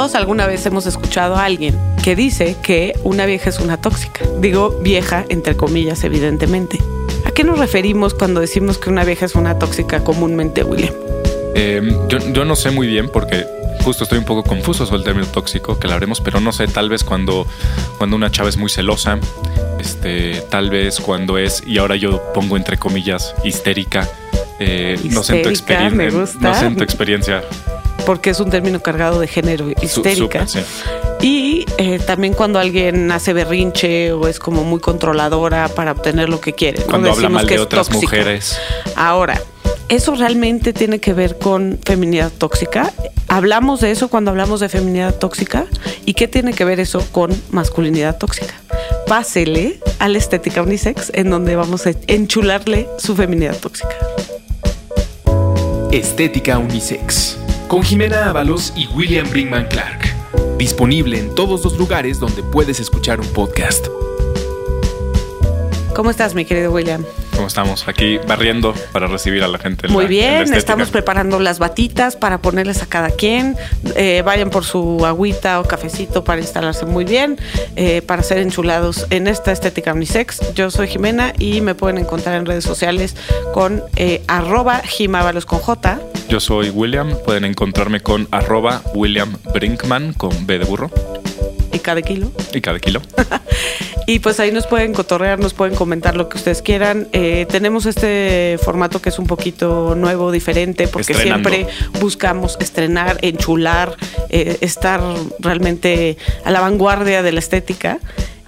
Todos alguna vez hemos escuchado a alguien que dice que una vieja es una tóxica. Digo vieja, entre comillas, evidentemente. ¿A qué nos referimos cuando decimos que una vieja es una tóxica comúnmente, William? Eh, yo, yo no sé muy bien porque justo estoy un poco confuso sobre el término tóxico, que lo haremos, pero no sé, tal vez cuando, cuando una chava es muy celosa, este, tal vez cuando es, y ahora yo pongo entre comillas, histérica. Eh, no sé en tu me gusta. No sé en tu experiencia. Porque es un término cargado de género, Su- histérica. sí. Y eh, también cuando alguien hace berrinche o es como muy controladora para obtener lo que quiere. ¿no? Cuando habla Decimos mal que de es otras mujeres. Ahora, ¿eso realmente tiene que ver con feminidad tóxica? ¿Hablamos de eso cuando hablamos de feminidad tóxica? ¿Y qué tiene que ver eso con masculinidad tóxica? Pásele a la estética unisex en donde vamos a enchularle su feminidad tóxica. Estética Unisex. Con Jimena Ábalos y William Brinkman Clark. Disponible en todos los lugares donde puedes escuchar un podcast. ¿Cómo estás, mi querido William? ¿Cómo estamos? Aquí barriendo para recibir a la gente. en Muy la- en la bien, estamos preparando las batitas para ponerles a cada quien. Eh, vayan por su agüita o cafecito para instalarse muy bien, eh, para ser enchulados en esta estética unisex. Yo soy Jimena y me pueden encontrar en redes sociales con eh, arroba jimábalos con J. Yo soy William. Pueden encontrarme con arroba William Brinkman con B de burro y cada kilo. y cada kilo. Y pues ahí nos pueden cotorrear, nos pueden comentar lo que ustedes quieran. Eh, tenemos este formato que es un poquito nuevo, diferente, porque Estrenando. siempre buscamos estrenar, enchular, eh, estar realmente a la vanguardia de la estética.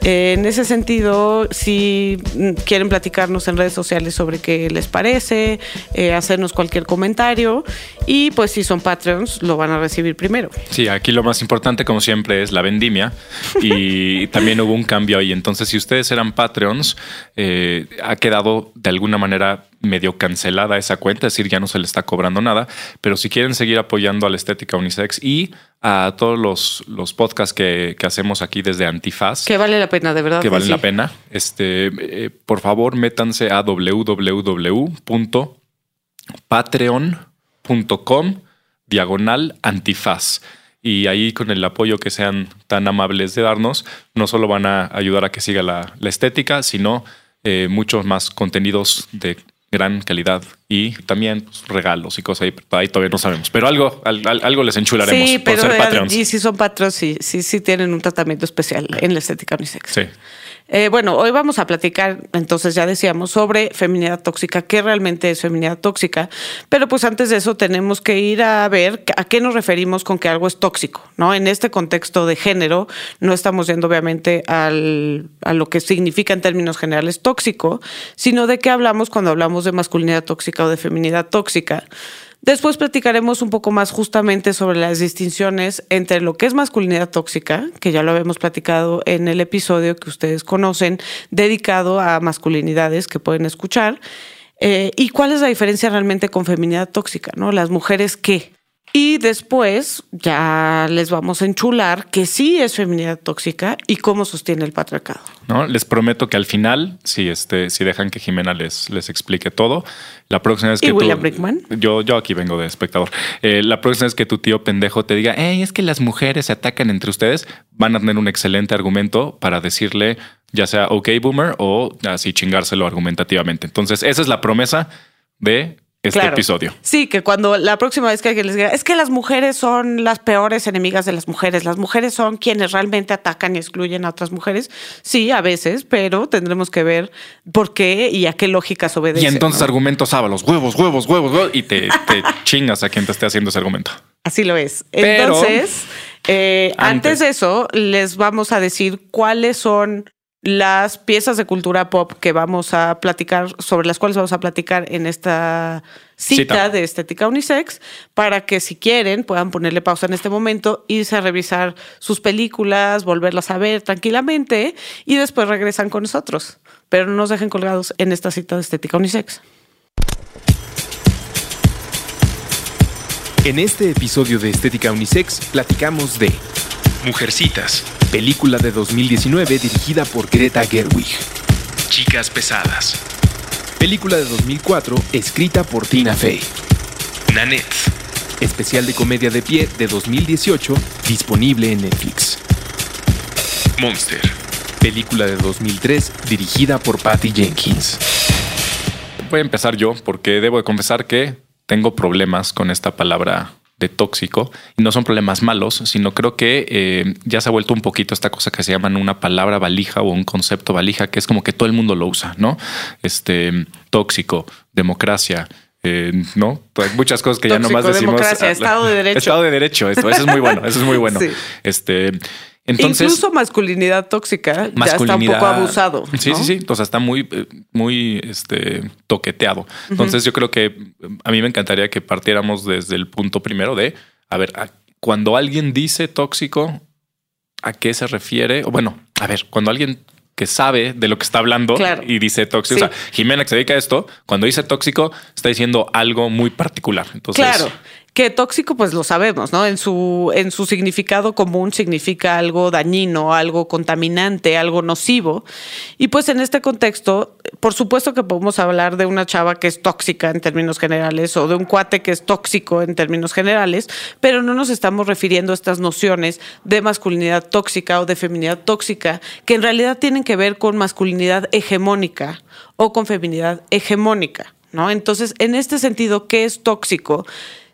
Eh, en ese sentido, si mm, quieren platicarnos en redes sociales sobre qué les parece, eh, hacernos cualquier comentario y pues si son Patreons lo van a recibir primero. Sí, aquí lo más importante, como siempre, es la vendimia. Y también hubo un cambio ahí. Entonces, si ustedes eran Patreons, eh, ha quedado de alguna manera medio cancelada esa cuenta, es decir, ya no se le está cobrando nada. Pero si quieren seguir apoyando a la estética unisex y a todos los, los podcasts que, que hacemos aquí desde Antifaz, Que vale la pena, de verdad. que valen sí. la pena, este, eh, por favor, métanse a www.patreon.com diagonal antifaz. Y ahí con el apoyo que sean tan amables de darnos, no solo van a ayudar a que siga la, la estética, sino eh, muchos más contenidos de gran calidad y también pues, regalos y cosas ahí, ahí todavía no sabemos. Pero algo, al- al- algo les enchularemos Sí, por pero ser Patreons. y si son patrons, sí, sí, sí tienen un tratamiento especial en la estética unisex. Sí. Eh, bueno, hoy vamos a platicar, entonces ya decíamos, sobre feminidad tóxica, qué realmente es feminidad tóxica, pero pues antes de eso tenemos que ir a ver a qué nos referimos con que algo es tóxico, ¿no? En este contexto de género, no estamos yendo obviamente al, a lo que significa en términos generales tóxico, sino de qué hablamos cuando hablamos de masculinidad tóxica o de feminidad tóxica. Después platicaremos un poco más justamente sobre las distinciones entre lo que es masculinidad tóxica, que ya lo habíamos platicado en el episodio que ustedes conocen, dedicado a masculinidades que pueden escuchar, eh, y cuál es la diferencia realmente con feminidad tóxica, ¿no? Las mujeres qué. Y después ya les vamos a enchular que sí es feminidad tóxica y cómo sostiene el patriarcado. ¿no? Les prometo que al final, si este, si dejan que Jimena les, les explique todo, la próxima vez ¿Y que William tú- Brinkman? yo, yo aquí vengo de espectador. Eh, la próxima vez que tu tío pendejo te diga, hey, es que las mujeres se atacan entre ustedes, van a tener un excelente argumento para decirle, ya sea ok boomer o así chingárselo argumentativamente. Entonces, esa es la promesa de este Claro. episodio. Sí, que cuando la próxima vez que alguien les diga, es que las mujeres son las peores enemigas de las mujeres, las mujeres son quienes realmente atacan y excluyen a otras mujeres. Sí, a veces, pero tendremos que ver por qué y a qué lógicas obedecen. Y entonces ¿no? argumentos ábalos, huevos, huevos, huevos, huevos, y te, te chingas a quien te esté haciendo ese argumento. Así lo es. Pero- Entonces, eh, antes. Antes. de eso, les vamos a decir cuáles son las piezas de cultura pop que vamos a platicar, sobre las cuales vamos a platicar en esta cita, Cita. de estética unisex, para que si quieren puedan ponerle pausa en este momento, irse a revisar sus películas, volverlas a ver tranquilamente y después regresan con nosotros. Pero no nos dejen colgados en esta cita de estética unisex. En este episodio de Estética Unisex platicamos de Mujercitas, película de 2019 dirigida por Greta Gerwig. Chicas pesadas, película de 2004 escrita por Tina Fey. Nanette, especial de comedia de pie de 2018, disponible en Netflix. Monster, película de 2003 dirigida por Patty Jenkins. Voy a empezar yo porque debo de confesar que tengo problemas con esta palabra de tóxico y no son problemas malos, sino creo que eh, ya se ha vuelto un poquito esta cosa que se llaman una palabra valija o un concepto valija, que es como que todo el mundo lo usa, ¿no? Este tóxico, democracia, eh, no, pues muchas cosas que ya nomás decimos. Democracia, Estado de Derecho. Estado de Derecho, esto, eso es muy bueno, eso es muy bueno. Este, entonces, Incluso masculinidad tóxica ya está un poco abusado. Sí, sí, sí. O sea, está muy, eh, muy este, toqueteado. Entonces, yo creo que a mí me encantaría que partiéramos desde el punto primero de, a ver, cuando alguien dice tóxico, ¿a qué se refiere? O bueno, a ver, cuando alguien que sabe de lo que está hablando y dice tóxico. O sea, Jimena que se dedica a esto, cuando dice tóxico, está diciendo algo muy particular. Entonces, claro. Que tóxico, pues lo sabemos, ¿no? En su, en su significado común significa algo dañino, algo contaminante, algo nocivo. Y pues en este contexto, por supuesto que podemos hablar de una chava que es tóxica en términos generales o de un cuate que es tóxico en términos generales, pero no nos estamos refiriendo a estas nociones de masculinidad tóxica o de feminidad tóxica, que en realidad tienen que ver con masculinidad hegemónica o con feminidad hegemónica, ¿no? Entonces, en este sentido, ¿qué es tóxico?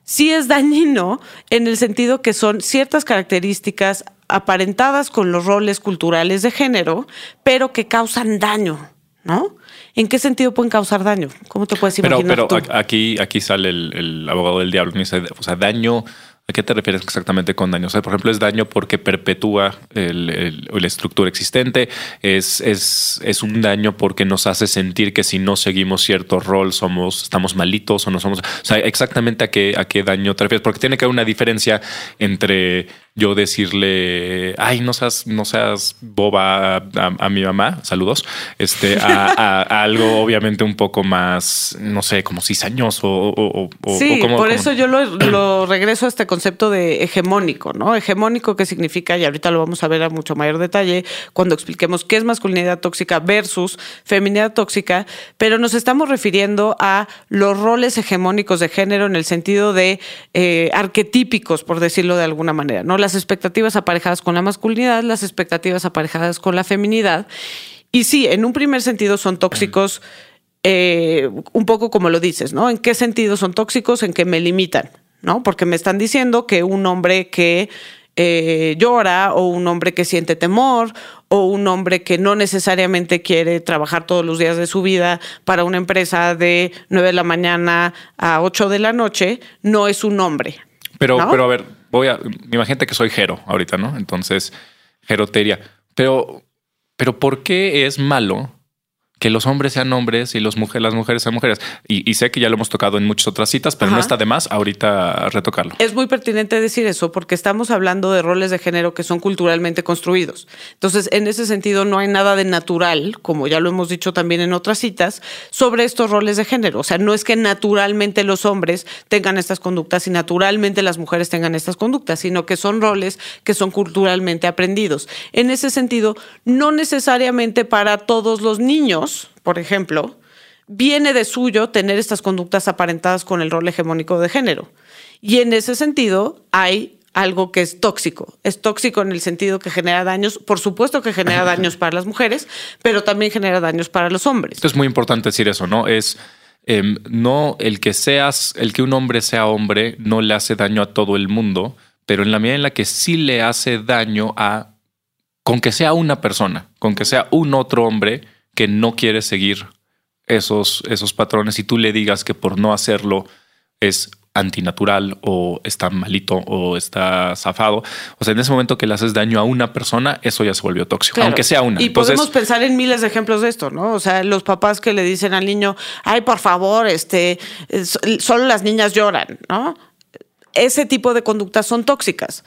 Sí es dañino en el sentido que son ciertas características aparentadas con los roles culturales de género, pero que causan daño, ¿no? ¿En qué sentido pueden causar daño? ¿Cómo te puedes imaginar? Pero, pero aquí, aquí sale el, abogado del diablo. Dice, o sea, daño ¿A qué te refieres exactamente con daño? O sea, por ejemplo, es daño porque perpetúa el, la estructura existente, es, es, es, un daño porque nos hace sentir que si no seguimos cierto rol somos, estamos malitos o no somos. O sea, exactamente a qué, a qué daño te refieres, porque tiene que haber una diferencia entre yo decirle, ay, no seas, no seas boba a, mi mamá, saludos, este, a, algo obviamente un poco más, no sé, como cizañoso o, o, sí, por eso yo lo, regreso a este concepto de hegemónico, ¿no? Hegemónico que significa, y ahorita lo vamos a ver a mucho mayor detalle cuando expliquemos qué es masculinidad tóxica versus feminidad tóxica, pero nos estamos refiriendo a los roles hegemónicos de género en el sentido de eh, arquetípicos, por decirlo de alguna manera, ¿no? las expectativas aparejadas con la masculinidad, las expectativas aparejadas con la feminidad. Y sí, en un primer sentido son tóxicos, eh, un poco como lo dices, ¿no? ¿En qué sentido son tóxicos? En que me limitan, ¿no? Porque me están diciendo que un hombre que eh, llora o un hombre que siente temor o un hombre que no necesariamente quiere trabajar todos los días de su vida para una empresa de 9 de la mañana a 8 de la noche, no es un hombre. Pero, pero a ver, voy a, imagínate que soy Jero ahorita, ¿no? Entonces, Jeroteria. Pero, pero ¿por qué es malo que los hombres sean hombres y los mujeres, las mujeres sean mujeres. Y, sé que ya lo hemos tocado en muchas otras citas, pero no está de más ahorita retocarlo. Es muy pertinente decir eso porque estamos hablando de roles de género que son culturalmente construidos. Entonces, en ese sentido, no hay nada de natural, como ya lo hemos dicho también en otras citas, sobre estos roles de género. O sea, no es que naturalmente los hombres tengan estas conductas y naturalmente las mujeres tengan estas conductas, sino que son roles que son culturalmente aprendidos. En ese sentido, no necesariamente para todos los niños, por ejemplo, viene de suyo tener estas conductas aparentadas con el rol hegemónico de género. Y en ese sentido hay algo que es tóxico. Es tóxico en el sentido que genera daños, por supuesto que genera daños para las mujeres, pero también genera daños para los hombres. es muy importante decir eso, ¿no? Es em, no el que seas, el que un hombre sea hombre no le hace daño a todo el mundo, pero en la medida en la que sí le hace daño a, con que sea una persona, con que sea un otro hombre, que no quiere seguir esos, esos patrones y tú le digas que por no hacerlo es antinatural o está malito o está zafado. O sea, en ese momento que le haces daño a una persona, eso ya se volvió tóxico, aunque sea una. Y podemos pensar en miles de ejemplos de esto, ¿no? O sea, los papás que le dicen al niño, ay, por favor, este, solo las niñas lloran, ¿no? Ese tipo de conductas son tóxicas.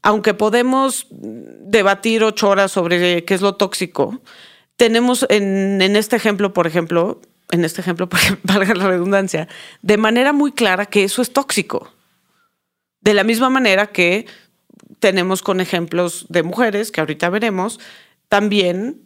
Aunque podemos debatir ocho horas sobre qué es lo tóxico, tenemos en, este ejemplo, por ejemplo, en este ejemplo, valga la redundancia, de manera muy clara que eso es tóxico. De la misma manera que tenemos con ejemplos de mujeres, que ahorita veremos, también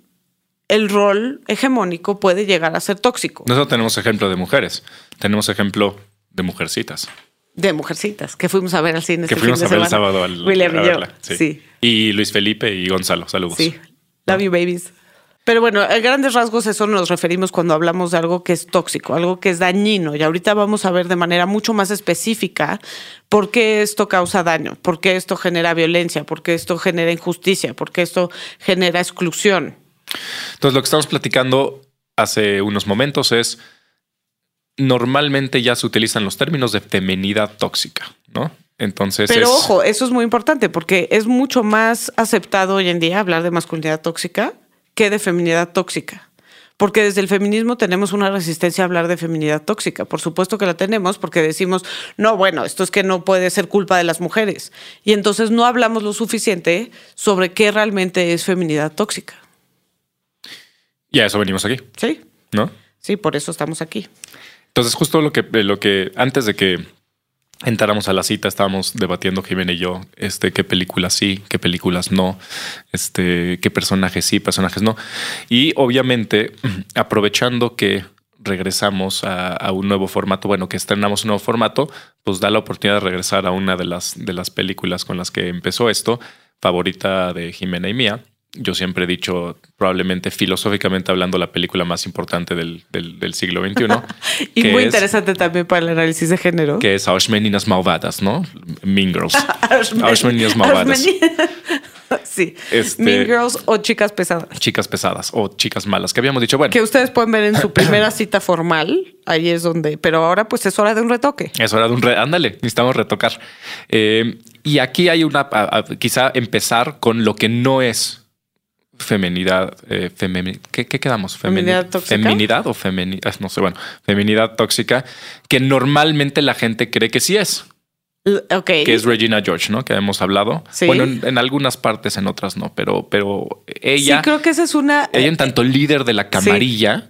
el rol hegemónico puede llegar a ser tóxico. Nosotros tenemos ejemplo de mujeres, tenemos ejemplo de mujercitas. De Mujercitas, que fuimos a ver al cine. Que este fuimos fin a ver el sábado al, William a y yo. verla, Sí. Y Luis Felipe y Gonzalo, saludos. Sí. Love you, babies. Pero bueno, a grandes rasgos eso nos referimos cuando hablamos de algo que es tóxico, algo que es dañino. Y ahorita vamos a ver de manera mucho más específica por qué esto causa daño, por qué esto genera violencia, por qué esto genera injusticia, por qué esto genera exclusión. Entonces, lo que estamos platicando hace unos momentos es normalmente ya se utilizan los términos de feminidad tóxica, ¿no? Entonces, Pero es- ojo, eso es muy importante porque es mucho más aceptado hoy en día hablar de masculinidad tóxica que de feminidad tóxica. Porque desde el feminismo tenemos una resistencia a hablar de feminidad tóxica. Por supuesto que la tenemos porque decimos, no, bueno, esto es que no puede ser culpa de las mujeres. Y entonces no hablamos lo suficiente sobre qué realmente es feminidad tóxica. y a eso venimos aquí, Sí, ¿no? sí, por eso estamos aquí. Entonces, justo lo que, lo que antes de que entráramos a la cita, estábamos debatiendo Jimena y yo, este, qué películas sí, qué películas no, este, qué personajes sí, personajes no. Y obviamente, aprovechando que regresamos a, a un nuevo formato, bueno, que estrenamos un nuevo formato, pues da la oportunidad de regresar a una de las, de las películas con las que empezó esto, favorita de Jimena y mía. Yo siempre he dicho, probablemente filosóficamente hablando, la película más importante del, del- del siglo XXI. Y que muy es- interesante también para el análisis de género. que es Aus Meninas Malvadas, ¿no? Mean Girls. Ausmen- Aus Meninas Malvadas. Sí. Este- Mean Girls o Chicas Pesadas. Chicas pesadas o chicas malas, que habíamos dicho, bueno, Que ustedes pueden ver en su primera cita formal. Ahí es donde. Pero ahora, pues es hora de un retoque. es hora de un... Re Ándale, necesitamos retocar. Eh, y aquí hay una... a- a- quizá empezar con lo que no es feminidad. eh, femini- ¿qué, qué quedamos? Femini- ¿Feminidad tóxica? Feminidad o feminidad, no sé, bueno, feminidad tóxica, que normalmente la gente cree que sí es. L- Ok. que es Regina George, ¿no? Que hemos hablado. Sí. Bueno, en, en algunas partes, en otras no, pero, pero ella, sí, creo que esa es una. ella en tanto líder de la camarilla,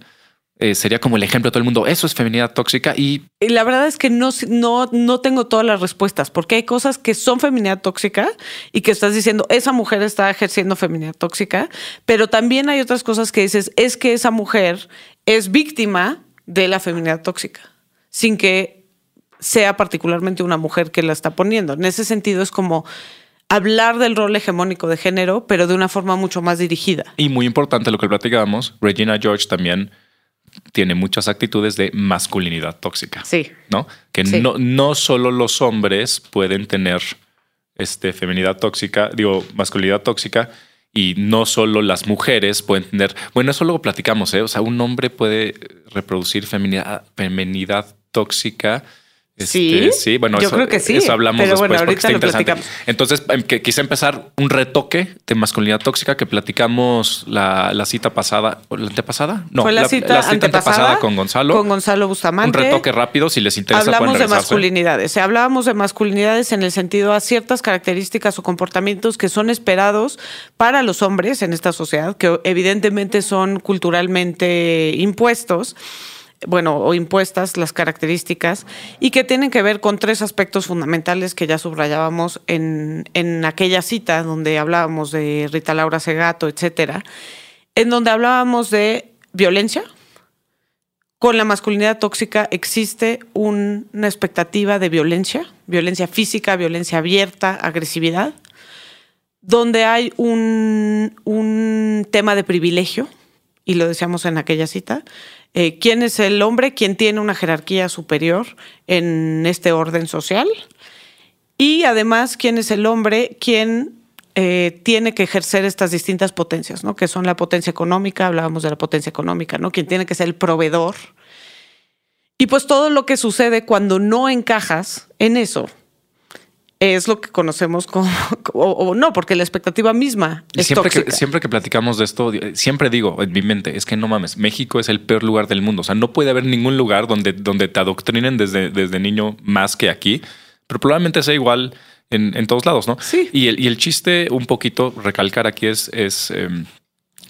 eh, sería como el ejemplo de todo el mundo. Eso es feminidad tóxica y la verdad es que no, no, no tengo todas las respuestas, porque hay cosas que son feminidad tóxica y que estás diciendo, esa mujer está ejerciendo feminidad tóxica, pero también hay otras cosas que dices, es que esa mujer es víctima de la feminidad tóxica, sin que sea particularmente una mujer que la está poniendo. En ese sentido es como hablar del rol hegemónico de género, pero de una forma mucho más dirigida. Y muy importante lo que platicábamos, Regina George también tiene muchas actitudes de masculinidad tóxica. Sí. ¿No? Que Sí. no, no solo los hombres pueden tener este, feminidad tóxica, digo, masculinidad tóxica, y no solo las mujeres pueden tener. Bueno, eso luego platicamos, ¿eh? O sea, un hombre puede reproducir feminidad, feminidad tóxica. Sí, Este, sí, bueno, yo eso, creo que sí, eso hablamos pero después bueno, porque está interesante. Entonces, em, que quise empezar un retoque de masculinidad tóxica que platicamos la, la cita pasada, ¿o ¿la antepasada? No, Fue la, cita, antepasada con Gonzalo. Con Gonzalo un Bustamante. retoque rápido, si les interesa. Hablamos de masculinidades. Hablábamos de masculinidades en el sentido a ciertas características o comportamientos que son esperados para los hombres en esta sociedad, que evidentemente son culturalmente impuestos. Bueno, o impuestas las características y que tienen que ver con tres aspectos fundamentales que ya subrayábamos en, en aquella cita donde hablábamos de Rita Laura Segato, etcétera, en donde hablábamos de violencia, con la masculinidad tóxica existe un- una expectativa de violencia, violencia física, violencia abierta, agresividad, donde hay un, un tema de privilegio, y lo decíamos en aquella cita, eh, quién es el hombre, quién tiene una jerarquía superior en este orden social, y además quién es el hombre, quién eh, tiene que ejercer estas distintas potencias, ¿no? Que son la potencia económica, hablábamos de la potencia económica, ¿no? Quien tiene que ser el proveedor. Y pues todo lo que sucede cuando no encajas en eso es lo que conocemos como, o, o no, porque la expectativa misma es siempre que, tóxica. siempre que platicamos de esto, siempre digo en mi mente, es que no mames, México es el peor lugar del mundo. O sea, no puede haber ningún lugar donde, donde te adoctrinen desde, desde niño más que aquí, pero probablemente sea igual en, en todos lados, ¿no? Sí. Y el, y el chiste, un poquito, recalcar aquí es, es em,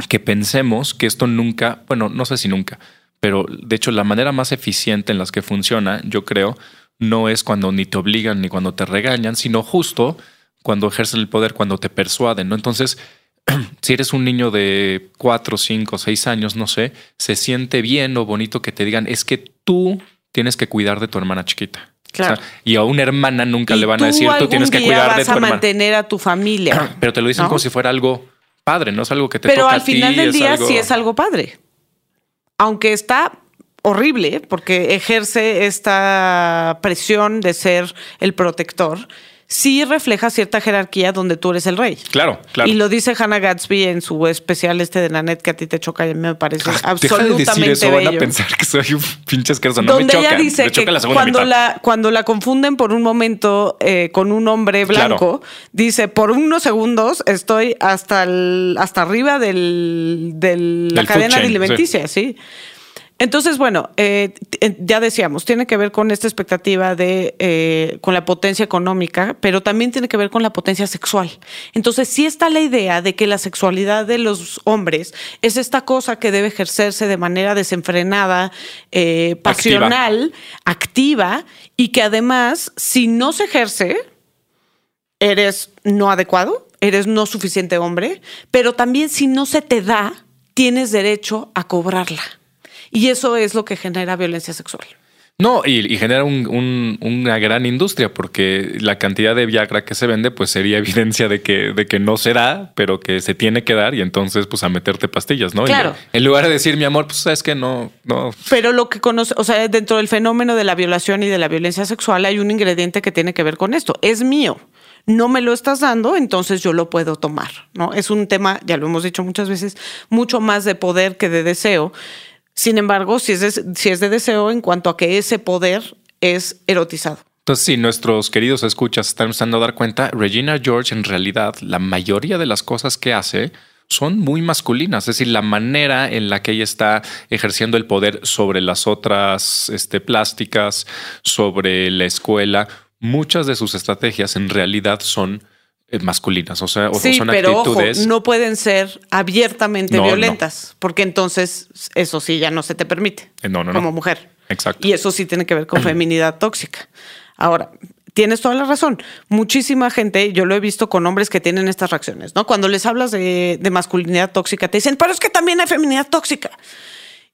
que pensemos que esto nunca, bueno, no sé si nunca, pero de hecho la manera más eficiente en las que funciona, yo creo, no es cuando ni te obligan ni cuando te regañan, sino justo cuando ejercen el poder, cuando te persuaden, ¿no? Entonces, si eres un niño de cuatro, cinco, seis años, no sé, se siente bien o bonito que te digan, es que tú tienes que cuidar de tu hermana chiquita. Claro. y a una hermana nunca le van a decir, tú tienes que cuidar vas de tu a hermana. mantener a tu familia. Pero te lo dicen ¿no? como si fuera algo padre, no es algo que te Pero toca al a ti, final del día algo- sí es algo padre. Aunque está horrible porque ejerce esta presión de ser el protector, sí refleja cierta jerarquía donde tú eres el rey. Claro, claro. Y lo dice Hannah Gatsby en su especial este de la net que a ti te choca y me parece Deja de absolutamente decir eso, van a bello. pensar que soy un pinche asqueroso. No me donde choca. ella dice me que la cuando mitad. la, cuando la confunden por un momento eh, con un hombre Claro. blanco, dice, por unos segundos estoy hasta el, hasta arriba del, del- la Del cadena chain, alimenticia, sí. Entonces, bueno, eh, eh, ya decíamos, tiene que ver con esta expectativa de, eh, con la potencia económica, pero también tiene que ver con la potencia sexual. Entonces, sí está la idea de que la sexualidad de los hombres es esta cosa que debe ejercerse de manera desenfrenada, eh, pasional, activa, y que además, si no se ejerce, eres no adecuado, eres no suficiente hombre, pero también si no se te da, tienes derecho a cobrarla. Y eso es lo que genera violencia sexual. No, y, y genera un- un- una gran industria porque la cantidad de Viagra que se vende pues sería evidencia de que, de que no se da, pero que se tiene que dar y entonces pues a meterte pastillas, ¿no? Claro. En, en lugar de decir mi amor, pues sabes que no, no. Pero lo que conoce, o sea, dentro del fenómeno de la violación y de la violencia sexual hay un ingrediente que tiene que ver con esto. Es mío. No me lo estás dando, entonces yo lo puedo tomar, ¿no? Es un tema, ya lo hemos dicho muchas veces, mucho más de poder que de deseo. Sin embargo, si es de, deseo en cuanto a que ese poder es erotizado. Entonces, si nuestros queridos escuchas están empezando a dar cuenta, Regina George en realidad la mayoría de las cosas que hace son muy masculinas, es decir, la manera en la que ella está ejerciendo el poder sobre las otras este, plásticas, sobre la escuela, muchas de sus estrategias en realidad son masculinas, o sea, o Sí, son pero ojo, actitudes. no pueden ser abiertamente No, no. violentas, porque entonces eso sí ya no se te permite Eh, no. como mujer. Exacto. Y eso sí tiene que ver con feminidad tóxica. Ahora, tienes toda la razón. Muchísima gente, yo lo he visto con hombres que tienen estas reacciones, ¿no? Cuando les hablas de, de masculinidad tóxica, te dicen, pero es que también hay feminidad tóxica.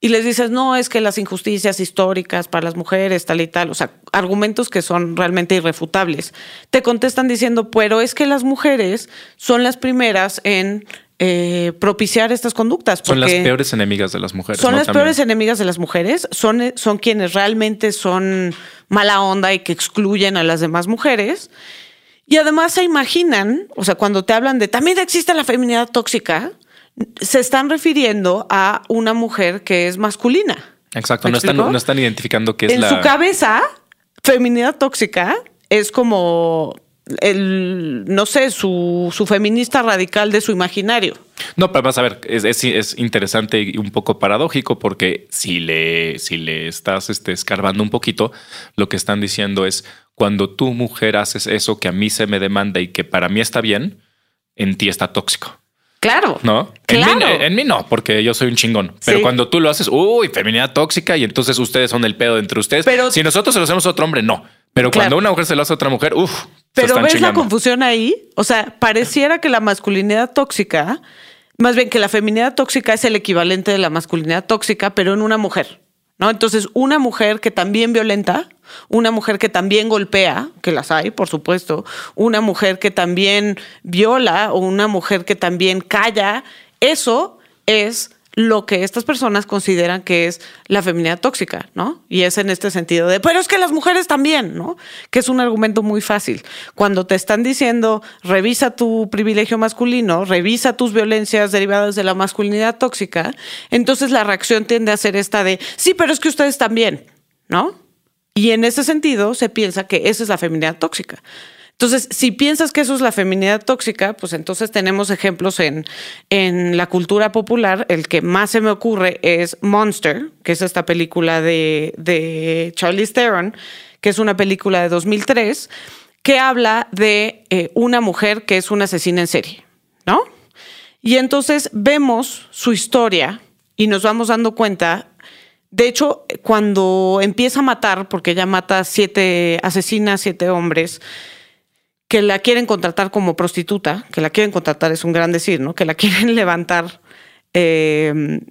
Y les dices, no, es que las injusticias históricas para las mujeres, tal y tal, o sea, argumentos que son realmente irrefutables. Te contestan diciendo, pero es que las mujeres son las primeras en eh, propiciar estas conductas. son las peores enemigas de las mujeres. son ¿no? las También. peores enemigas de las mujeres, son, son quienes realmente son mala onda y que excluyen a las demás mujeres. Y además se imaginan, o sea, cuando te hablan de también existe la feminidad tóxica, se están refiriendo a una mujer que es masculina. Exacto, ¿Me no están, explico? no están identificando qué es en la. su cabeza, feminidad tóxica es como el, no sé, su, su feminista radical de su imaginario. No, pero vas a ver, es, es- es interesante y un poco paradójico porque si le, si le estás este, escarbando un poquito, lo que están diciendo es cuando tú, mujer, haces eso que a mí se me demanda y que para mí está bien, en ti está tóxico. Claro. ¿No? Claro. En, mí, en mí no, porque yo soy un chingón. Pero Sí. cuando tú lo haces, uy, feminidad tóxica y entonces ustedes son el pedo entre ustedes. Pero- si nosotros se lo hacemos a otro hombre, no. Pero Claro. cuando una mujer se lo hace a otra mujer, uff, Pero ves la confusión ahí. O sea, pareciera que la masculinidad tóxica, más bien que la feminidad tóxica es el equivalente de la masculinidad tóxica, pero en una mujer. ¿No? Entonces, una mujer que también violenta, una mujer que también golpea, que las hay, por supuesto, una mujer que también viola o una mujer que también calla, eso es lo que estas personas consideran que es la feminidad tóxica, ¿no? Y es en este sentido de, pero es que las mujeres también, ¿no? Que es un argumento muy fácil. Cuando te están diciendo, revisa tu privilegio masculino, revisa tus violencias derivadas de la masculinidad tóxica, entonces la reacción tiende a ser esta de, sí, pero es que ustedes también, ¿no? Y en ese sentido se piensa que esa es la feminidad tóxica. Entonces, si piensas que eso es la feminidad tóxica, pues entonces tenemos ejemplos en, en la cultura popular. El que más se me ocurre es Monster, que es esta película de, de Charlize Theron, que es una película de 2003, que habla de eh, una mujer que es una asesina en serie, ¿no? Y entonces vemos su historia y nos vamos dando cuenta. De hecho, cuando empieza a matar, porque ella mata siete, asesina a siete hombres, que la quieren contratar como prostituta, que la quieren contratar es un gran decir, ¿no? Que la quieren levantar eh,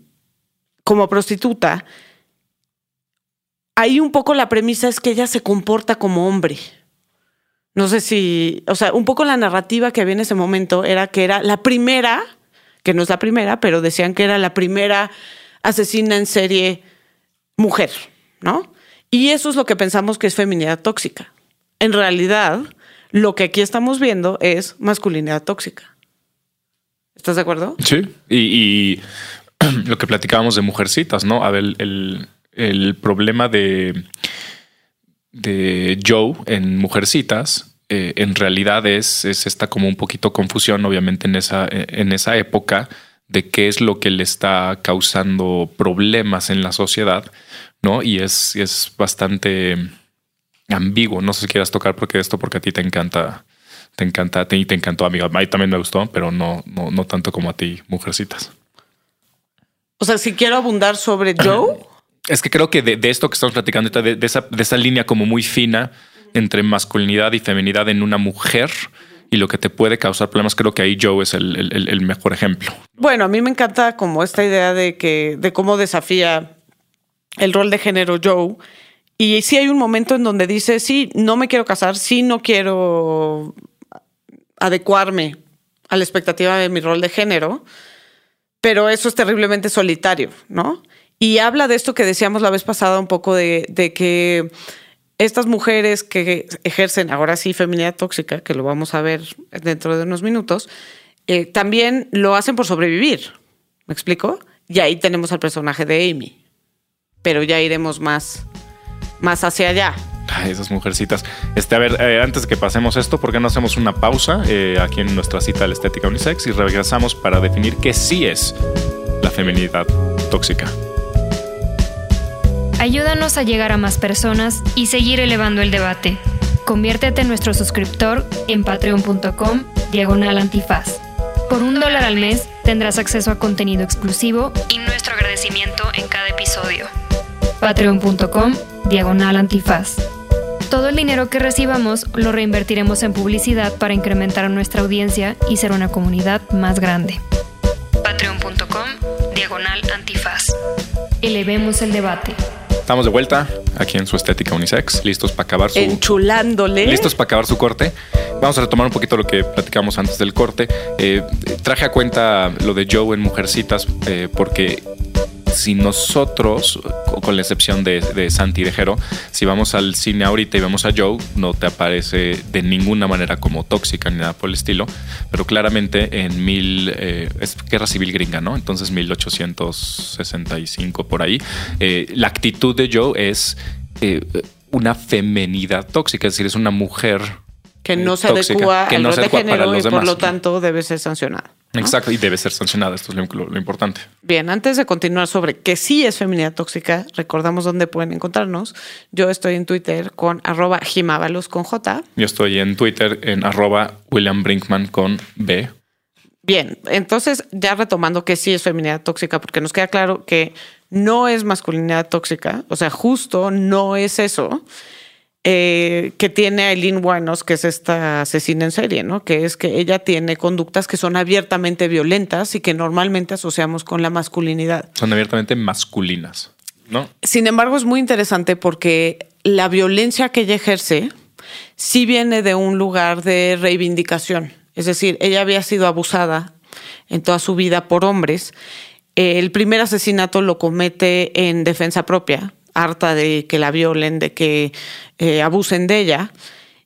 como prostituta. ahí un poco la premisa es que ella se comporta como hombre. No sé si, o sea, un poco la narrativa que había en ese momento era que era la primera, que no es la primera, pero decían que era la primera asesina en serie mujer, ¿no? Y eso es lo que pensamos que es feminidad tóxica. En realidad, lo que aquí estamos viendo es masculinidad tóxica. ¿Estás de acuerdo? Sí. Y, lo que platicábamos de mujercitas, ¿no? A ver, el, el problema de, de Joe en Mujercitas, eh, en realidad es, es esta como un poquito confusión, obviamente, en esa, en esa época de qué es lo que le está causando problemas en la sociedad, ¿no? Y es, es bastante ambiguo. No sé si quieras tocar porque esto, porque a ti te encanta, te encanta, y te encantó, amiga. A mí también me gustó, pero no, no, no tanto como a ti, Mujercitas. O sea, si quiero abundar sobre Joe. Es que creo que de, esto que estamos platicando, de, esa, de esa línea como muy fina entre masculinidad y feminidad en una mujer y lo que te puede causar problemas, creo que ahí Joe es el, mejor ejemplo. Bueno, a mí me encanta como esta idea de que, de cómo desafía el rol de género Joe. Y sí hay un momento en donde dice, sí, no me quiero casar, sí, no quiero adecuarme a la expectativa de mi rol de género, pero eso es terriblemente solitario, ¿no? Y habla de esto que decíamos la vez pasada un poco de, que estas mujeres que ejercen ahora sí feminidad tóxica, que lo vamos a ver dentro de unos minutos, eh, también lo hacen por sobrevivir. ¿Me explico? Y ahí tenemos al personaje de Amy. Pero ya iremos más, más hacia allá. Ay, esas mujercitas. Este, a ver, eh, antes de que pasemos esto, ¿por qué no hacemos una pausa eh, aquí en nuestra cita de la estética unisex y regresamos para definir qué sí es la feminidad tóxica? Ayúdanos a llegar a más personas y seguir elevando el debate. Conviértete en nuestro suscriptor en patreon.com diagonal antifaz. Por un dólar al mes tendrás acceso a contenido exclusivo y nuestro agradecimiento en cada episodio. Patreon.com diagonal antifaz. Todo el dinero que recibamos lo reinvertiremos en publicidad para incrementar nuestra audiencia y ser una comunidad más grande. Patreon.com diagonal antifaz. Elevemos el debate. Estamos de vuelta aquí en su estética unisex, listos para acabar su. Enchulándole. Listos para acabar su corte. Vamos a retomar un poquito lo que platicamos antes del corte. Eh, traje a cuenta lo de Joe en Mujercitas, eh, porque si nosotros, con la excepción de, Santi de Jero, si vamos al cine ahorita y vemos a Joe, no te aparece de ninguna manera como tóxica ni nada por el estilo, pero claramente en mil, eh, es guerra civil gringa, ¿no? Entonces 1865 por ahí, eh, la actitud de Joe es eh, una femenidad tóxica, es decir, es una mujer que no se adecua al no de género y por lo tanto debe ser sancionada. Exacto, y debe ser sancionada, esto es lo, importante. Bien, antes de continuar sobre qué sí es feminidad tóxica, recordamos dónde pueden encontrarnos. Yo estoy en Twitter con arroba jimábalos con J. Yo estoy en Twitter en arroba William Brinkman con B. Bien, entonces ya retomando que sí es feminidad tóxica, porque nos queda claro que no es masculinidad tóxica, o sea, justo no es eso. Eh, que tiene Aileen Wuornos, que es esta asesina en serie, ¿no? Que es que ella tiene conductas que son abiertamente violentas y que normalmente asociamos con la masculinidad. Son abiertamente masculinas, ¿no? Sin embargo, es muy interesante porque la violencia que ella ejerce sí viene de un lugar de reivindicación. Es decir, ella había sido abusada en toda su vida por hombres. El primer asesinato lo comete en defensa propia, harta de que la violen, de que eh, abusen de ella.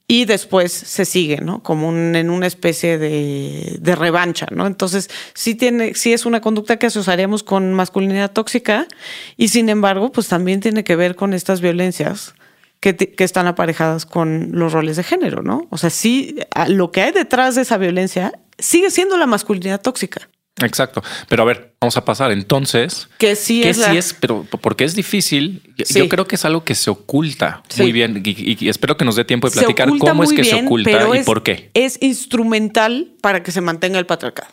Y después se sigue, ¿no? Como en una especie de, revancha, ¿no? Entonces, sí, tiene, sí es una conducta que asociaríamos con masculinidad tóxica y sin embargo, pues también tiene que ver con estas violencias que, que, están aparejadas con los roles de género, ¿no? O sea, sí, lo que hay detrás de esa violencia sigue siendo la masculinidad tóxica. Exacto. Pero a ver, vamos a pasar entonces. Que sí es. sí es, pero porque es difícil. Yo creo que es algo que se oculta muy bien y, espero que nos dé tiempo de platicar cómo es que se oculta y por qué. Es instrumental para que se mantenga el patriarcado.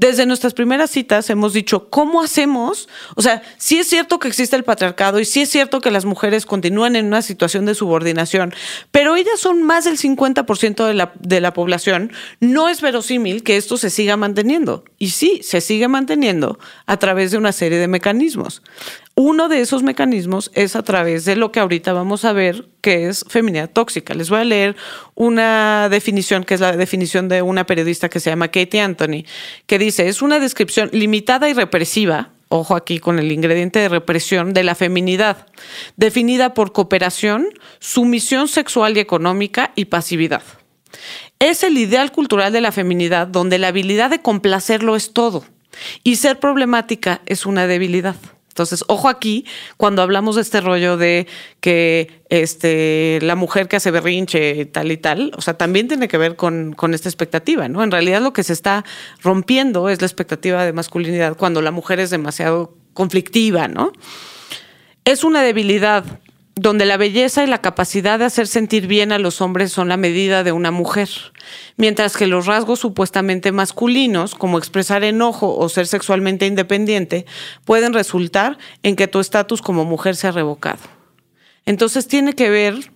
Desde nuestras primeras citas hemos dicho, ¿cómo hacemos? O sea, sí es cierto que existe el patriarcado y sí es cierto que las mujeres continúan en una situación de subordinación, pero ellas son más del 50% de la, de la población. No es verosímil que esto se siga manteniendo. Y sí, se sigue manteniendo a través de una serie de mecanismos. Uno de esos mecanismos es a través de lo que ahorita vamos a ver, que es feminidad tóxica. Les voy a leer una definición, que es la definición de una periodista que se llama Katie Anthony, que dice, es una descripción limitada y represiva, ojo aquí con el ingrediente de represión, de la feminidad, definida por cooperación, sumisión sexual y económica y pasividad. Es el ideal cultural de la feminidad donde la habilidad de complacerlo es todo y ser problemática es una debilidad. Entonces, ojo aquí, cuando hablamos de este rollo de que este, la mujer que hace berrinche, tal y tal, o sea, también tiene que ver con, con esta expectativa, ¿no? En realidad lo que se está rompiendo es la expectativa de masculinidad cuando la mujer es demasiado conflictiva, ¿no? Es una debilidad donde la belleza y la capacidad de hacer sentir bien a los hombres son la medida de una mujer, mientras que los rasgos supuestamente masculinos, como expresar enojo o ser sexualmente independiente, pueden resultar en que tu estatus como mujer sea revocado. Entonces tiene que ver,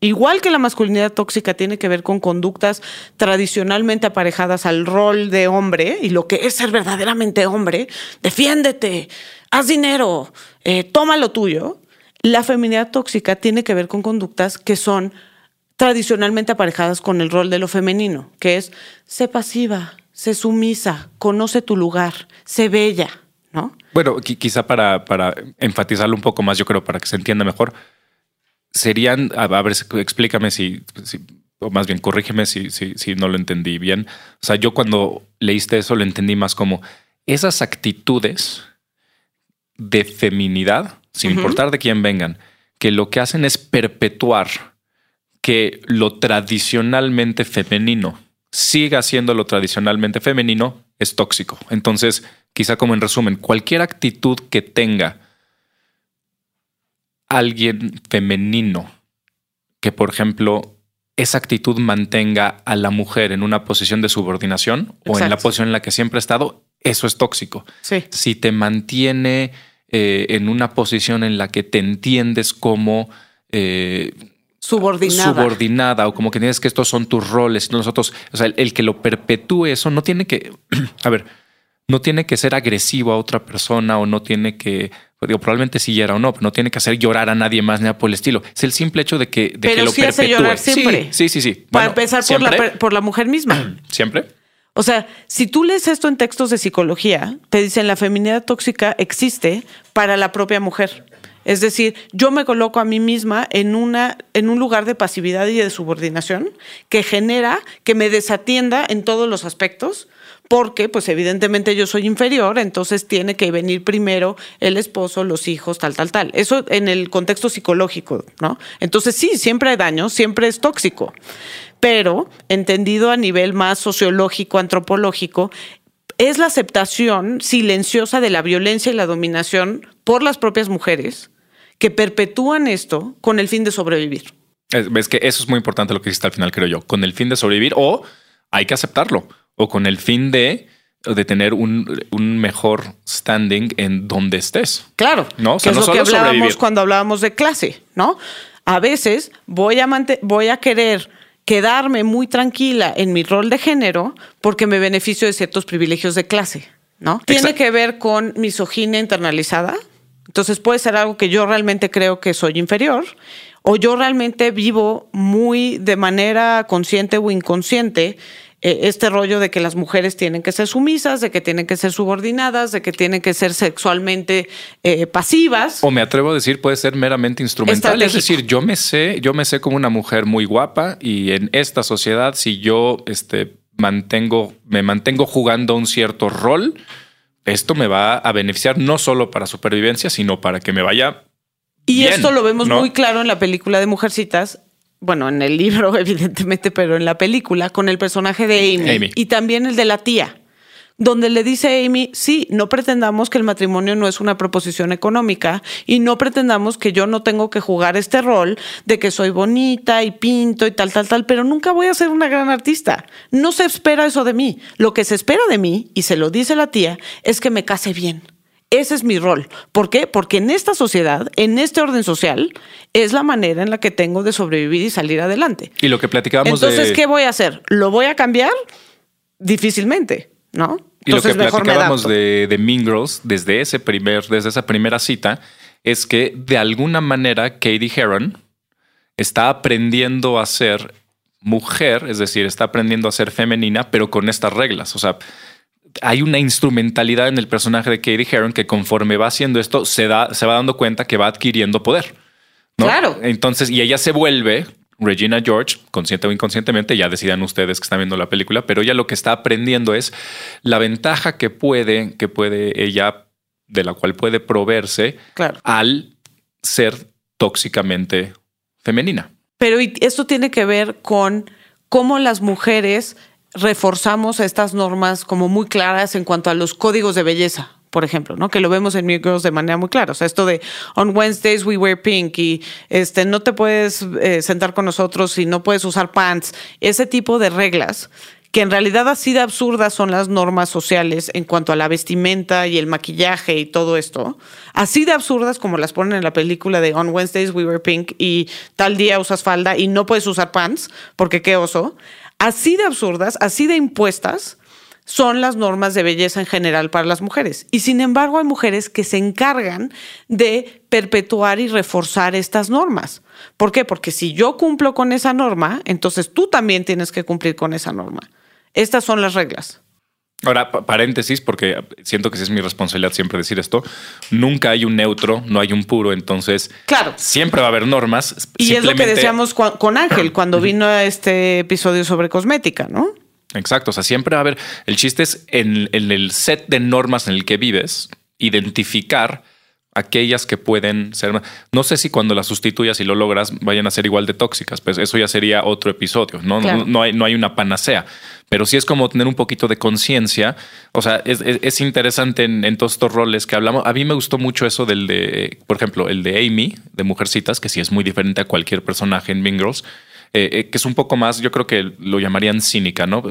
igual que la masculinidad tóxica tiene que ver con conductas tradicionalmente aparejadas al rol de hombre y lo que es ser verdaderamente hombre, defiéndete, haz dinero, eh, toma lo tuyo la feminidad tóxica tiene que ver con conductas que son tradicionalmente aparejadas con el rol de lo femenino, que es sé pasiva, sé sumisa, conoce tu lugar, sé bella, ¿no? Bueno, quizá para, enfatizarlo un poco más, yo creo, para que se entienda mejor, serían, a ver, explícame si, o más bien corrígeme si, si, si no lo entendí bien. O sea, yo cuando leíste eso lo entendí más como esas actitudes de feminidad sin importar de quién vengan, que lo que hacen es perpetuar que lo tradicionalmente femenino siga siendo lo tradicionalmente femenino, es tóxico. Entonces, quizá como en resumen, cualquier actitud que tenga alguien femenino, que por ejemplo esa actitud mantenga a la mujer en una posición de subordinación o en la posición en la que siempre ha estado, eso es tóxico. Si te mantiene eh, en una posición en la que te entiendes como eh, subordinada. subordinada o como que tienes que estos son tus roles. Nosotros, o sea, el, que lo perpetúe eso no tiene que, a ver, no tiene que ser agresivo a otra persona o no tiene que, digo, probablemente si era o no, pero no tiene que hacer llorar a nadie más ni nada por el estilo. Es el simple hecho de que, de pero que lo sí hace llorar siempre. Sí, sí, sí. Para empezar por la, por la mujer misma. Siempre. O sea, si tú lees esto en textos de psicología, te dicen la feminidad tóxica existe para la propia mujer. Es decir, yo me coloco a mí misma en, una, en un lugar de pasividad y de subordinación que genera que me desatienda en todos los aspectos, porque pues evidentemente yo soy inferior, entonces tiene que venir primero el esposo, los hijos, tal, tal, tal. Eso en el contexto psicológico, ¿no? Entonces sí, siempre hay daño, siempre es tóxico pero entendido a nivel más sociológico, antropológico, es la aceptación silenciosa de la violencia y la dominación por las propias mujeres que perpetúan esto con el fin de sobrevivir. Ves que eso es muy importante lo que dijiste al final, creo yo, con el fin de sobrevivir o hay que aceptarlo o con el fin de de tener un, mejor standing en donde estés. Claro, ¿no? que es lo que hablábamos cuando hablábamos de clase, ¿no? A veces voy a, voy a querer quedarme muy tranquila en mi rol de género porque me beneficio de ciertos privilegios de clase, ¿no? Tiene que ver con misoginia internalizada. Entonces puede ser algo que yo realmente creo que soy inferior o yo realmente vivo muy de manera consciente o inconsciente este rollo de que las mujeres tienen que ser sumisas, de que tienen que ser subordinadas, de que tienen que ser sexualmente eh, pasivas. O me atrevo a decir, puede ser meramente instrumental. Es decir, yo me sé, yo me sé como una mujer muy guapa y en esta sociedad, si yo este, mantengo, me mantengo jugando un cierto rol, esto me va a beneficiar no solo para supervivencia, sino para que me vaya y esto lo vemos muy claro en la película de Mujercitas, bueno, en el libro, evidentemente, pero en la película, con el personaje de Amy, y también el de la tía. donde le dice a Amy, sí, no pretendamos que el matrimonio no es una proposición económica y no pretendamos que yo no tengo que jugar este rol de que soy bonita y pinto y tal, tal, tal, pero nunca voy a ser una gran artista. No se espera eso de mí. Lo que se espera de mí, y se lo dice la tía, es que me case bien. Ese es mi rol. ¿Por qué? Porque en esta sociedad, en este orden social, es la manera en la que tengo de sobrevivir y salir adelante. Y lo que platicábamos Entonces, ¿qué voy a hacer? ¿Lo voy a cambiar? Difícilmente, ¿no? y lo que platicábamos de, de Mean Girls desde, ese primer, desde esa primera cita es que de alguna manera Katie Heron está aprendiendo a ser mujer, es decir, está aprendiendo a ser femenina, pero con estas reglas. O sea, hay una instrumentalidad en el personaje de Katie Heron que conforme va haciendo esto se, da, se va dando cuenta que va adquiriendo poder. Claro. Entonces, y ella se vuelve Regina George, consciente o inconscientemente, ya decidan ustedes que están viendo la película, pero ella lo que está aprendiendo es la ventaja que puede, que puede ella, de la cual puede proveerse al ser tóxicamente femenina. Pero esto tiene que ver con cómo las mujeres reforzamos estas normas como muy claras en cuanto a los códigos de belleza, por ejemplo, ¿no? Que lo vemos en New Girls de manera muy clara. O sea, esto de on Wednesdays we wear pink y este no te puedes eh, sentar con nosotros y no puedes usar pants. Ese tipo de reglas que en realidad así de absurdas son las normas sociales en cuanto a la vestimenta y el maquillaje y todo esto, así de absurdas como las ponen en la película de On Wednesdays We Wear Pink y tal día usas falda y no puedes usar pants, porque qué oso, así de absurdas, así de impuestas, son las normas de belleza en general para las mujeres. Y sin embargo hay mujeres que se encargan de perpetuar y reforzar estas normas. ¿Por qué? Porque si yo cumplo con esa norma, entonces tú también tienes que cumplir con esa norma. Estas son las reglas. Ahora, paréntesis, porque siento que sí es mi responsabilidad siempre decir esto. Nunca hay un neutro, no hay un puro, entonces claro. siempre va a haber normas. Y es lo que decíamos con Ángel cuando vino a este episodio sobre cosmética, ¿no? Exacto, o sea, siempre va a haber. El chiste es en, en el set de normas en el que vives, identificar aquellas que pueden ser. No sé si cuando las sustituyas y lo logras vayan a ser igual de tóxicas, pues eso ya sería otro episodio. No, no, hay, no hay una panacea, pero sí es como tener un poquito de conciencia. O sea, es, interesante en, todos estos roles que hablamos. A mí me gustó mucho eso del de, por ejemplo, el de Amy de Mujercitas, que sí es muy diferente a cualquier personaje en Mean Girls. Eh, eh, que es un poco más, yo creo que lo llamarían cínica, ¿no?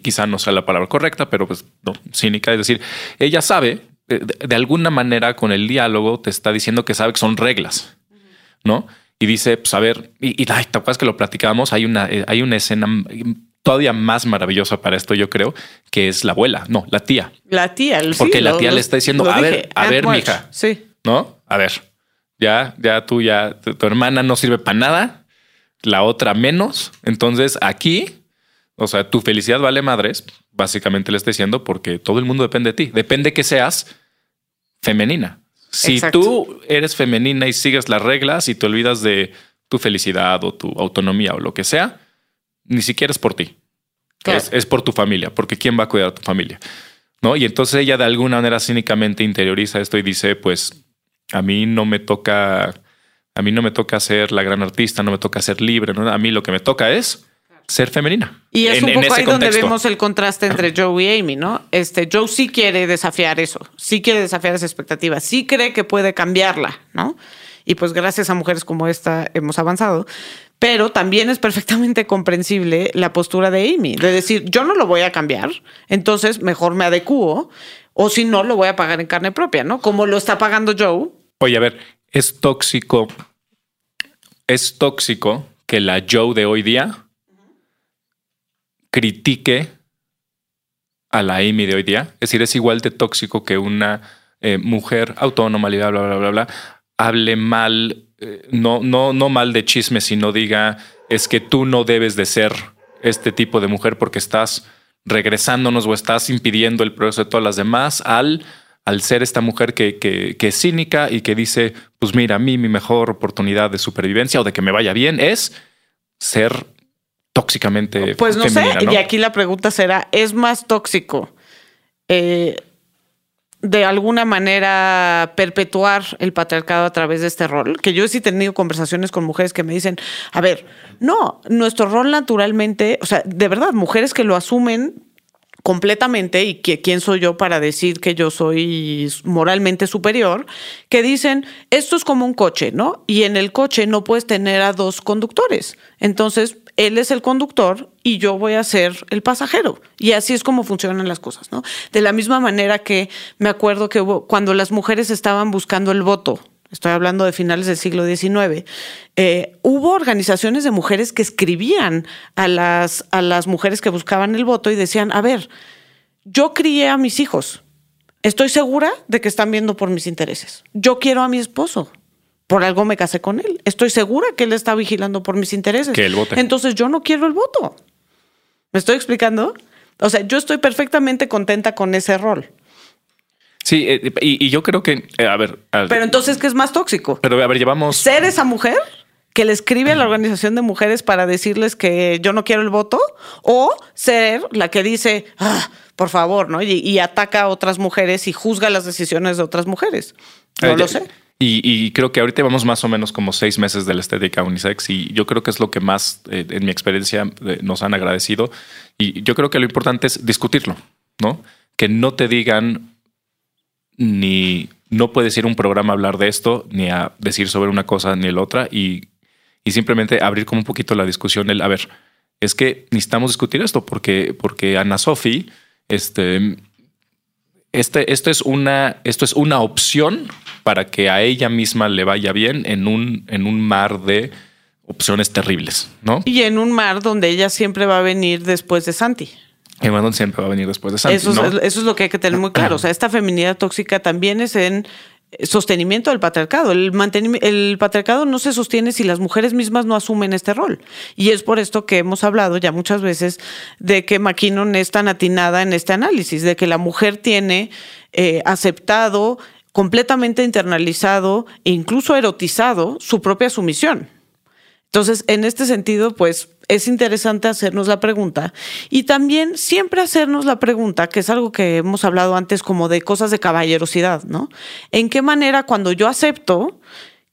Quizá no sea la palabra correcta, pero pues no, cínica, es decir, ella sabe de, alguna manera con el diálogo te está diciendo que sabe que son reglas, ¿no? Y dice, pues a ver, y, y ¿te acuerdas que lo platicábamos? Hay una, eh, hay una escena todavía más maravillosa para esto, yo creo, que es la abuela, no, la tía. La tía, el Porque la tía le está diciendo, a ver, a ver, mija. Sí. ¿No? A ver, ya, ya tú, ya, tu hermana no sirve para nada, la otra menos. Entonces aquí o sea, tu felicidad vale madres, básicamente le estoy diciendo, porque todo el mundo depende de ti. Depende que seas femenina. Si tú eres femenina y sigues las reglas y te olvidas de tu felicidad o tu autonomía o lo que sea, ni siquiera es por ti. Es, por tu familia, porque ¿quién va a cuidar a tu familia? ¿No? Y entonces ella de alguna manera cínicamente interioriza esto y dice, pues a mí no me toca, a mí no me toca ser la gran artista, no me toca ser libre, ¿no? a mí lo que me toca es ser femenina. Y es un poco ahí donde vemos el contraste entre Joe y Amy, ¿no? Este, Joe sí quiere desafiar eso, sí quiere desafiar esa expectativa, sí cree que puede cambiarla, ¿no? Y pues gracias a mujeres como esta hemos avanzado. Pero también es perfectamente comprensible la postura de Amy, de decir, yo no lo voy a cambiar, entonces mejor me adecuo, o si no, lo voy a pagar en carne propia, ¿no? Como lo está pagando Joe. Oye, a ver, es tóxico, es tóxico que la Joe de hoy día critique a la Amy de hoy día. Es decir, es igual de tóxico que una eh, mujer autónoma, bla, bla, bla, bla, bla, hable mal, eh, no, no, no mal de chisme, sino diga, es que tú no debes de ser este tipo de mujer porque estás regresándonos o estás impidiendo el progreso de todas las demás al, al ser esta mujer que, que, que es cínica y que dice, pues mira, a mí mi mejor oportunidad de supervivencia o de que me vaya bien es ser tóxicamente. Pues no sé, y aquí la pregunta será, ¿es más tóxico eh, de alguna manera perpetuar el patriarcado a través de este rol? Que yo sí he tenido conversaciones con mujeres que me dicen, a ver, no, nuestro rol naturalmente, o sea, de verdad, mujeres que lo asumen completamente y que quién soy yo para decir que yo soy moralmente superior, que dicen, esto es como un coche, ¿no? Y en el coche no puedes tener a dos conductores. Entonces, él es el conductor y yo voy a ser el pasajero. Y así es como funcionan las cosas, ¿no? De la misma manera que me acuerdo que cuando las mujeres estaban buscando el voto, estoy hablando de finales del siglo XIX, eh, hubo organizaciones de mujeres que escribían a las, a las mujeres que buscaban el voto y decían, a ver, yo crié a mis hijos, estoy segura de que están viendo por mis intereses. Yo quiero a mi esposo. Por algo me casé con él. Estoy segura que él está vigilando por mis intereses. Que él vote. Entonces yo no quiero el voto. ¿Me estoy explicando? O sea, yo estoy perfectamente contenta con ese rol. Sí, eh, y, yo creo que, eh, a ver. pero entonces, ¿qué es más tóxico? Pero a ver, llevamos. ¿Ser esa mujer que le escribe a la organización de mujeres para decirles que yo no quiero el voto? ¿O ser la que dice, ah, por favor, ¿no? Y, ataca a otras mujeres y juzga las decisiones de otras mujeres. No eh, lo sé. Y, creo que ahorita vamos más o menos como seis meses de la estética unisex y yo creo que es lo que más, en mi experiencia, nos han agradecido. Y yo creo que lo importante es discutirlo, ¿no? Que no te digan ni no puedes ir a un programa a hablar de esto, ni a decir sobre una cosa ni la otra, y, simplemente abrir como un poquito la discusión. El, a ver, es que necesitamos discutir esto porque, porque Ana Sofi, este, este, esto es una, esto es una opción para que a ella misma le vaya bien en un, en un mar de opciones terribles, ¿no? Y en un mar donde ella siempre va a venir después de Santi. Y bueno, siempre va a venir después de Santi. Eso, es, eso es lo que hay que tener muy claro. O sea, esta feminidad tóxica también es en sostenimiento del patriarcado. El, el patriarcado no se sostiene si las mujeres mismas no asumen este rol. Y es por esto que hemos hablado ya muchas veces de que McKinnon es tan atinada en este análisis, de que la mujer tiene eh, aceptado, completamente internalizado e incluso erotizado su propia sumisión. Entonces, en este sentido, pues es interesante hacernos la pregunta y también siempre hacernos la pregunta, que es algo que hemos hablado antes como de cosas de caballerosidad, ¿no? ¿En qué manera cuando yo acepto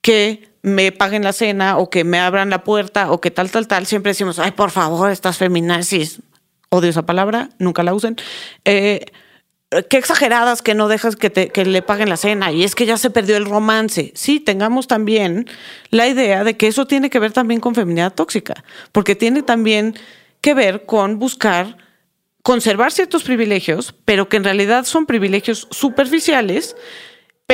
que me paguen la cena o que me abran la puerta o que tal, tal, tal, siempre decimos, ay, por favor, estas feminazis, odio esa palabra, nunca la usen. Eh, qué exageradas que no dejas que, te, que le paguen la cena y es que ya se perdió el romance. Sí, tengamos también la idea de que eso tiene que ver también con feminidad tóxica, porque tiene también que ver con buscar conservar ciertos privilegios, pero que en realidad son privilegios superficiales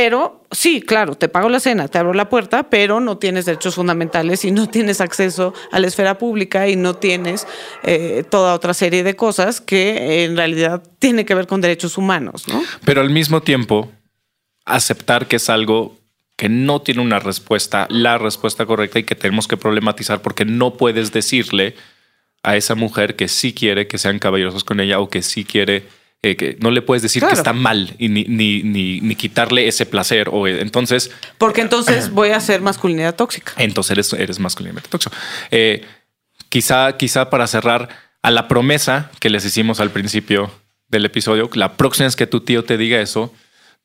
pero sí, claro, te pago la cena, te abro la puerta, pero no tienes derechos fundamentales y no tienes acceso a la esfera pública y no tienes eh, toda otra serie de cosas que en realidad tiene que ver con derechos humanos, ¿no? Pero al mismo tiempo, aceptar que es algo que no tiene una respuesta, la respuesta correcta y que tenemos que problematizar porque no puedes decirle a esa mujer que sí quiere que sean caballerosos con ella o que sí quiere eh, que no le puedes decir que está mal y ni, ni, ni, quitarle ese placer. O eh, entonces. Porque entonces voy a ser masculinidad tóxica. Entonces eres, eres masculinidad tóxica. Eh, quizá, quizá para cerrar a la promesa que les hicimos al principio del episodio, la próxima vez que tu tío te diga eso,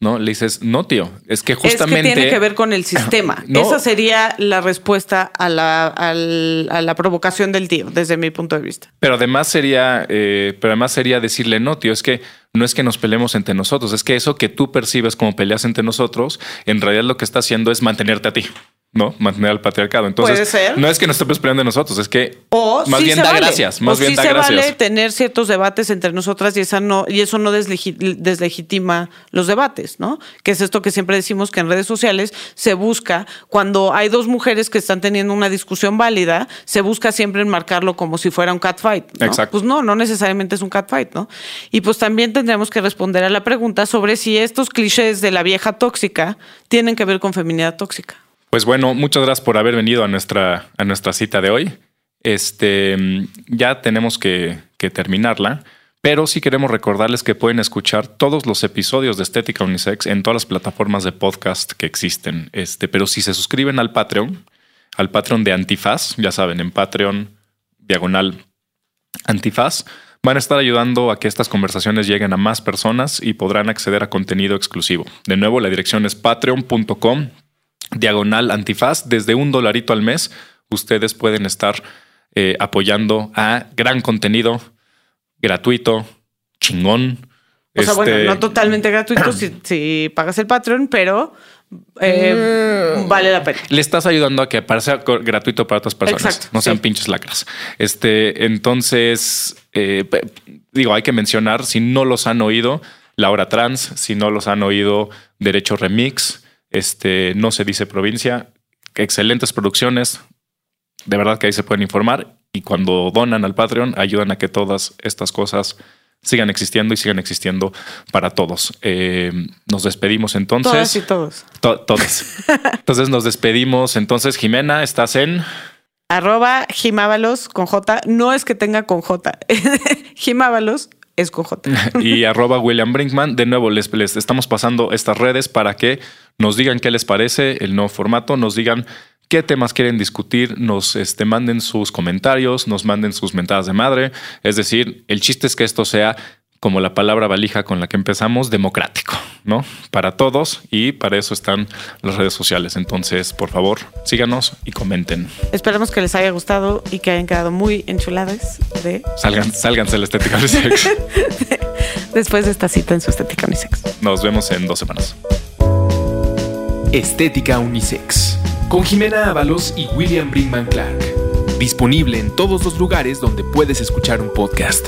¿no? Le dices, no, tío, es que justamente... Es que tiene que ver con el sistema. Esa sería la respuesta a la, a la, provocación del tío, desde mi punto de vista. Pero además sería, eh, pero además sería decirle, no, tío, es que no es que nos peleemos entre nosotros, es que eso que tú percibes como peleas entre nosotros, en realidad lo que está haciendo es mantenerte a ti. ¿no? Mantener al patriarcado. Entonces, no es que nos estemos peleando de nosotros, es que más bien da gracias. Más bien da se vale tener ciertos debates entre nosotras y, esa no, y eso no deslegitima los debates, ¿no? Que es esto que siempre decimos que en redes sociales se busca, cuando hay dos mujeres que están teniendo una discusión válida, se busca siempre enmarcarlo como si fuera un catfight. ¿no? Exacto. Pues no, no necesariamente es un catfight, ¿no? Y pues también tendríamos que responder a la pregunta sobre si estos clichés de la vieja tóxica tienen que ver con feminidad tóxica. Pues bueno, muchas gracias por haber venido a nuestra, a nuestra cita de hoy. Este, ya tenemos que, terminarla, pero sí queremos recordarles que pueden escuchar todos los episodios de Estética Unisex en todas las plataformas de podcast que existen. Este, pero si se suscriben al Patreon, al Patreon de Antifaz, ya saben, en Patreon diagonal Antifaz, van a estar ayudando a que estas conversaciones lleguen a más personas y podrán acceder a contenido exclusivo. De nuevo, la dirección es patreon.com diagonal antifaz, desde un dolarito al mes, ustedes pueden estar eh, apoyando a gran contenido gratuito, chingón. O sea, bueno, Este, no totalmente gratuito si, si pagas el Patreon, pero eh, Mm. vale la pena. le estás ayudando a que sea co- gratuito para otras personas. Exacto, no sean sí. pinches lacras. Este, entonces, eh, digo, hay que mencionar, si no los han oído, La Hora Trans, si no los han oído, Derecho Remix, este, No se dice provincia, excelentes producciones. De verdad que ahí se pueden informar y cuando donan al Patreon ayudan a que todas estas cosas sigan existiendo y sigan existiendo para todos. Eh, nos despedimos entonces. Todas y todos. To- todas. Entonces nos despedimos. Entonces, Jimena, estás en. Arroba Jimábalos con J. No es que tenga con J. Jimábalos es con J. y arroba William Brinkman. De nuevo, les, estamos pasando estas redes para que nos digan qué les parece el nuevo formato, nos digan qué temas quieren discutir, nos este, manden sus comentarios, nos manden sus mentadas de madre. Es decir, el chiste es que esto sea como la palabra valija con la que empezamos, democrático, ¿no? Para todos y para eso están las redes sociales. Entonces, por favor, síganos y comenten. Esperamos que les haya gustado y que hayan quedado muy enchuladas de Salgan, sálganse de la estética del sexo. después de esta cita en su estética unisex. Nos vemos en dos semanas. Estética Unisex. Con Jimena Ábalos y William Brinkman Clark. Disponible en todos los lugares donde puedes escuchar un podcast.